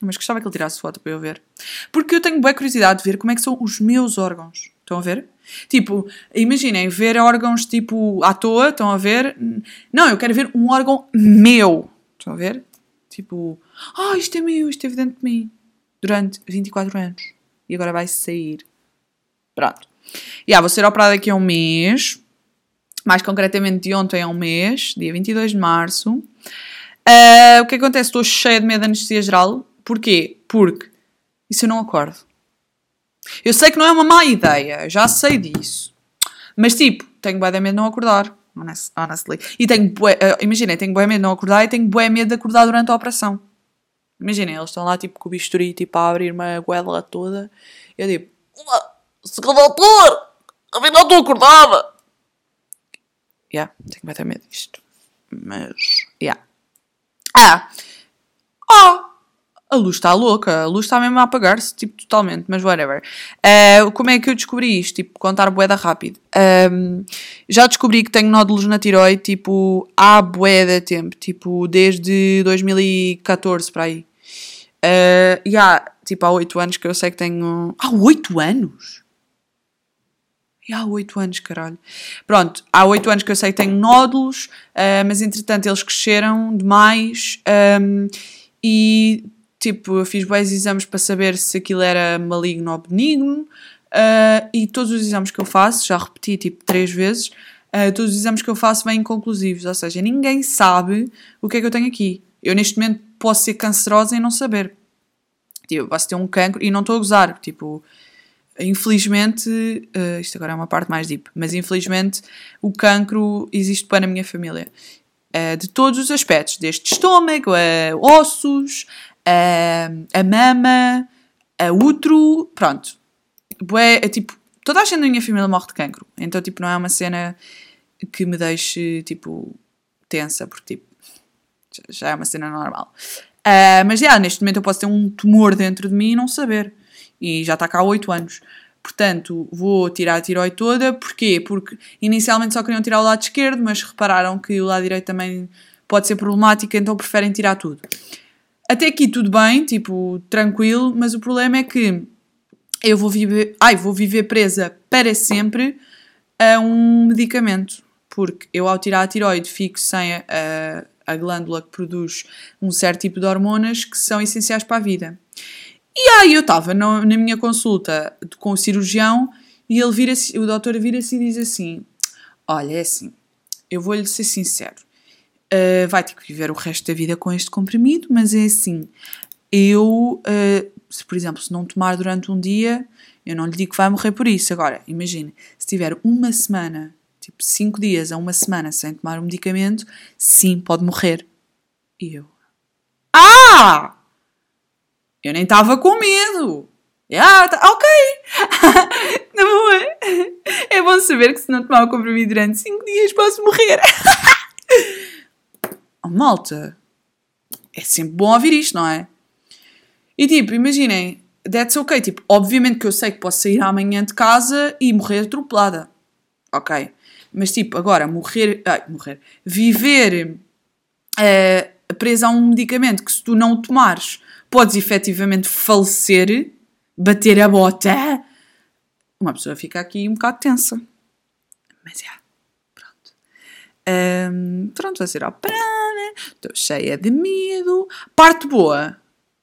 Mas gostava que ele tirasse foto para eu ver. Porque eu tenho boa curiosidade de ver como é que são os meus órgãos. Estão a ver? Tipo, imaginem, ver órgãos tipo à toa, estão a ver? Não, eu quero ver um órgão meu. Estão a ver? Tipo, ah, oh, isto é meu, isto esteve dentro de mim. Durante 24 anos. E agora vai sair. Pronto. E yeah, vou ser operada daqui a um mês. Mais concretamente de ontem a um mês, dia 22 de março. Uh, o que acontece? Estou cheia de medo de anestesia geral. Porquê? Porque isso eu não acordo. Eu sei que não é uma má ideia, já sei disso. Mas tipo, tenho bué de medo de não acordar. Honestly. E tenho bué, uh, imaginem, tenho bué medo de não acordar e tenho bué medo de acordar durante a operação. Imaginem, eles estão lá tipo com o bisturi tipo a abrir uma goela toda. Eu digo, segundo doutor, afinal estou acordada. Yeah, tenho bué de medo disto. Mas, yeah. Ah! Oh! A luz está louca, a luz está mesmo a apagar-se, tipo, totalmente, mas whatever. Uh, como é que eu descobri isto? Tipo, contar boeda rápido. Um, já descobri que tenho nódulos na tiroide, tipo, há boeda tempo, tipo, desde 2014 para aí. Uh, e há, tipo, há 8 anos que eu sei que tenho... Há 8 anos? E há 8 anos, caralho. Pronto, há 8 anos que eu sei que tenho nódulos, uh, mas entretanto eles cresceram demais um, e Tipo, eu fiz bons exames para saber se aquilo era maligno ou benigno. Uh, e todos os exames que eu faço, já repeti tipo três vezes, uh, todos os exames que eu faço vêm inconclusivos. Ou seja, ninguém sabe o que é que eu tenho aqui. Eu neste momento posso ser cancerosa e não saber. Tipo, posso ter um cancro e não estou a gozar. Tipo, infelizmente, uh, isto agora é uma parte mais deep, mas infelizmente o cancro existe para a minha família. De todos os aspectos, desde estômago a ossos, a, a mama, a útero, pronto. Bué, é tipo, toda a gente da minha família morre de cancro. Então, tipo, não é uma cena que me deixe, tipo, tensa, porque, tipo, Já é uma cena normal. Uh, mas, yeah, neste momento eu posso ter um tumor dentro de mim e não saber. E já está cá há 8 anos. Portanto, vou tirar a tiroide toda. Porquê? Porque inicialmente só queriam tirar o lado esquerdo, mas repararam que o lado direito também pode ser problemático, então preferem tirar tudo. Até aqui tudo bem, tipo, tranquilo, mas o problema é que eu vou viver, ai, vou viver presa para sempre a um medicamento. Porque eu, ao tirar a tiroide, fico sem a, a, a glândula que produz um certo tipo de hormonas que são essenciais para a vida. E aí eu estava na minha consulta com o cirurgião e ele vira o doutor vira-se e diz assim: Olha, é assim, eu vou-lhe ser sincero, uh, vai ter que viver o resto da vida com este comprimido, mas é assim, eu, uh, se, por exemplo, se não tomar durante um dia, eu não lhe digo que vai morrer por isso. Agora, imagine, se tiver uma semana, tipo cinco dias a uma semana sem tomar um medicamento, sim, pode morrer. E eu, ah! Eu nem estava com medo. Ah, tá, ok. Na boa. É bom saber que se não tomar o comprimido durante 5 dias posso morrer. oh, malta. É sempre bom ouvir isto, não é? E tipo, imaginem, that's ok. Tipo, obviamente que eu sei que posso sair amanhã de casa e morrer atropelada. Ok. Mas tipo, agora, morrer. Ai, morrer. Viver uh, presa a um medicamento que se tu não tomares podes efetivamente falecer, bater a bota, uma pessoa fica aqui um bocado tensa. Mas já, pronto. Um, pronto, vou ser operada, estou cheia de medo. Parte boa.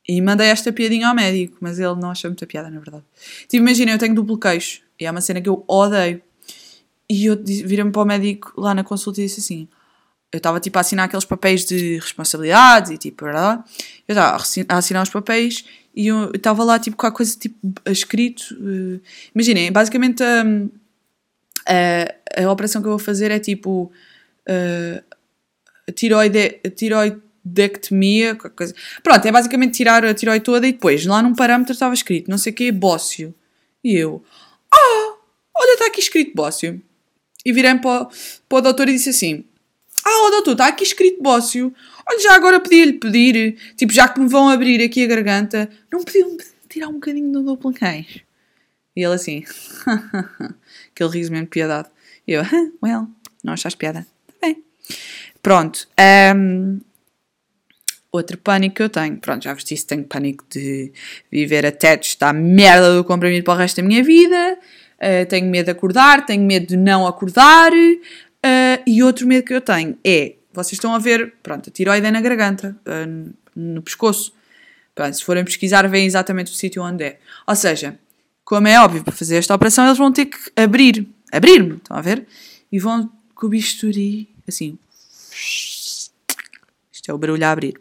E mandei esta piadinha ao médico, mas ele não achou muita piada, na verdade. Tipo, imagina, eu tenho duplo queixo, e é uma cena que eu odeio. E eu virei-me para o médico lá na consulta e disse assim: eu estava tipo a assinar aqueles papéis de responsabilidade e tipo, verdade? Eu estava a assinar os papéis e eu estava lá tipo com a coisa tipo escrito. Uh, imaginem, basicamente a, a operação que eu vou fazer é tipo tiroide, tiroidectomia, coisa. Pronto, é basicamente tirar a tiroide toda e depois lá num parâmetro estava escrito não sei o que, bócio. E eu, ah, olha, está aqui escrito bócio. E virei para, para o doutor e disse assim ah, oh, doutor, está aqui escrito bócio. Olha, já agora podia-lhe pedir, tipo, já que me vão abrir aqui a garganta, não podiam tirar um bocadinho do duplo queijo? E ele assim, aquele riso mesmo de piedade. E eu, well, não achas piada? Pronto. Um, outro pânico que eu tenho, pronto, já vos disse, tenho pânico de viver até estar merda do comprimido para o resto da minha vida. Uh, tenho medo de acordar, tenho medo de não acordar, Uh, e outro medo que eu tenho é, vocês estão a ver, pronto, a tiroide é na garganta, uh, no pescoço. Pronto, se forem pesquisar, veem exatamente o sítio onde é. Ou seja, como é óbvio, para fazer esta operação eles vão ter que abrir, abrir-me, estão a ver? E vão com o bisturi, assim. Isto é o barulho a abrir.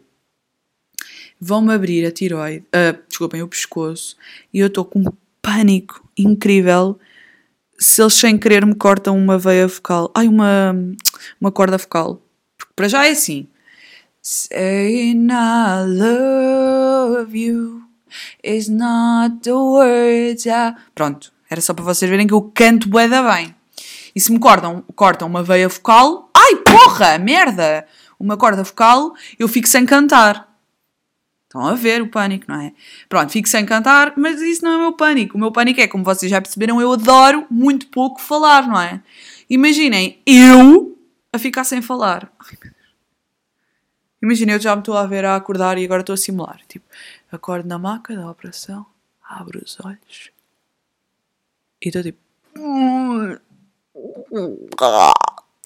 Vão-me abrir a tiroide, uh, desculpem, o pescoço, e eu estou com um pânico incrível se eles sem querer me cortam uma veia focal, ai, uma, uma corda focal. Porque para já é assim. Saying I love you is not the words I... Pronto, era só para vocês verem que eu canto bué da bem. E se me cortam, cortam uma veia focal, ai porra, merda! Uma corda focal, eu fico sem cantar. Estão a ver o pânico, não é? Pronto, fico sem cantar, mas isso não é o meu pânico. O meu pânico é, como vocês já perceberam, eu adoro muito pouco falar, não é? Imaginem eu a ficar sem falar. Imaginem, eu já me estou a ver a acordar e agora estou a simular. Tipo, acordo na maca da operação, abro os olhos e estou tipo.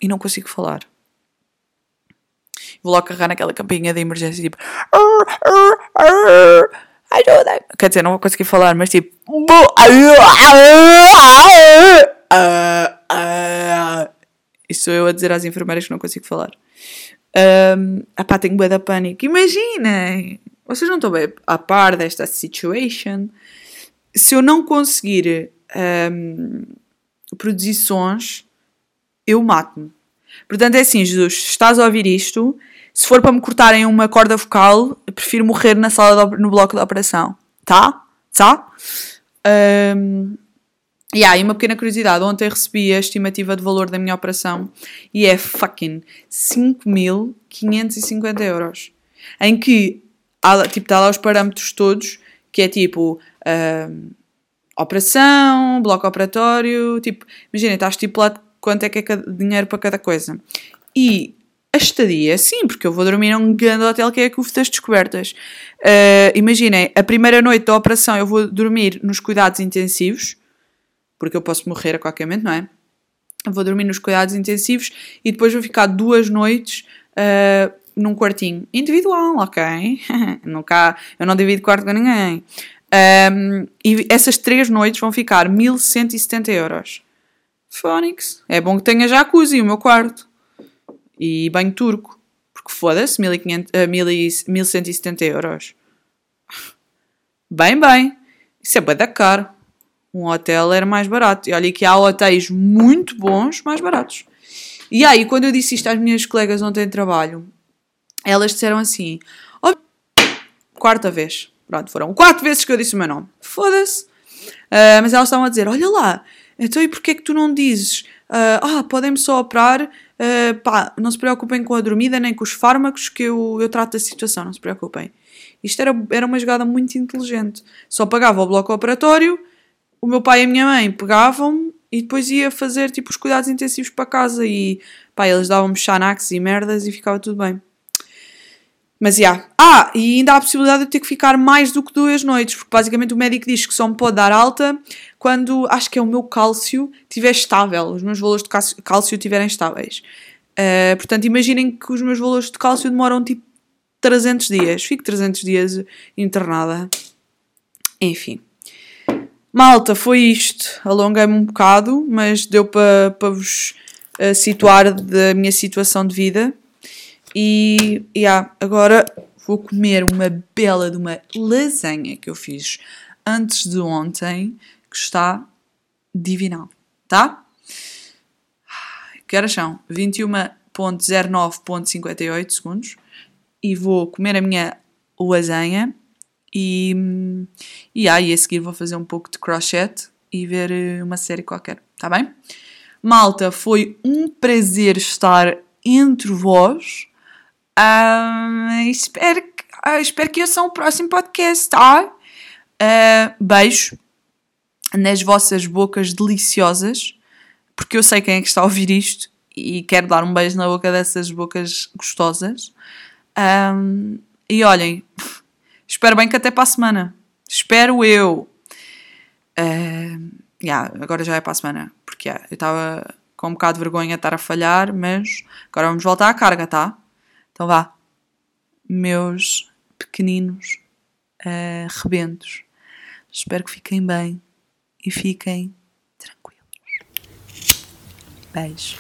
E não consigo falar vou logo carregar naquela campainha de emergência tipo ajuda. Quer dizer, não vou conseguir falar, mas tipo. Isso sou eu a dizer às enfermeiras que não consigo falar. Um, apá, tenho bué da pânico. Imaginem! Vocês não estão bem a par desta situation. Se eu não conseguir um, produzir sons, eu mato-me. Portanto, é assim, Jesus, estás a ouvir isto, se for para me cortarem uma corda vocal, prefiro morrer na sala, no bloco da operação. Tá? Tá? Um, E aí, uma pequena curiosidade: ontem recebi a estimativa de valor da minha operação e é fucking 5.550 euros. Em que, há, tipo, está lá os parâmetros todos, que é tipo. Uh, operação, bloco operatório, tipo, imagina, está estipulado quanto é que é dinheiro para cada coisa. E a estadia, sim, porque eu vou dormir num grande hotel que é a CUF das Descobertas. Uh, imaginem, a primeira noite da operação eu vou dormir nos cuidados intensivos, porque eu posso morrer a qualquer momento, não é? Vou dormir nos cuidados intensivos e depois vou ficar duas noites uh, num quartinho individual, ok? Nunca, eu não divido quarto com ninguém. Um, e essas três noites vão ficar 1170 euros. Phonics. É bom que tenha jacuzzi o meu quarto. E banho turco. Porque foda-se, 1170 euros. Bem, bem. Isso é da caro um hotel era mais barato. E olha que há hotéis muito bons, mais baratos. E aí, quando eu disse isto às minhas colegas ontem de trabalho, elas disseram assim: oh, quarta vez. Pronto, foram quatro vezes que eu disse o meu nome. Foda-se. Uh, mas elas estavam a dizer: olha lá, então e porquê é que tu não dizes? Uh, ah, podem-me só operar, uh, pá, não se preocupem com a dormida nem com os fármacos que eu, eu trato da situação, não se preocupem. Isto era, era uma jogada muito inteligente. Só pagava o bloco operatório o meu pai e a minha mãe pegavam-me e depois ia fazer tipo os cuidados intensivos para casa e pá, eles davam-me xanax e merdas e ficava tudo bem. Mas já. Yeah. Ah, e ainda há a possibilidade de eu ter que ficar mais do que duas noites, porque basicamente o médico diz que só me pode dar alta quando acho que é o meu cálcio estiver estável, os meus valores de cálcio estiverem estáveis. Uh, portanto, imaginem que os meus valores de cálcio demoram tipo 300 dias. Fico 300 dias internada. Enfim. Malta, foi isto. Alonguei-me um bocado, mas deu para pa vos uh, situar da minha situação de vida. E yeah, agora vou comer uma bela de uma lasanha que eu fiz antes de ontem, que está divinal, tá? Que horas são? 21.09.58 segundos. E vou comer a minha lasanha e, e aí a seguir vou fazer um pouco de crochет e ver eh, uma série qualquer, tá bem? Malta, foi um prazer estar entre vós. Uh, espero, que, uh, espero que ouçam o próximo podcast, tá? Uh, beijo nas vossas bocas deliciosas, porque eu sei quem é que está a ouvir isto e quero dar um beijo na boca dessas bocas gostosas. Um, e olhem, Espero bem que até para a semana. Espero eu. Uh, yeah, agora já é para a semana. Porque yeah, eu estava com um bocado de vergonha de estar a falhar, mas agora vamos voltar à carga, tá? Então vá. Meus pequeninos uh, rebentos. Espero que fiquem bem e fiquem tranquilos. Beijo.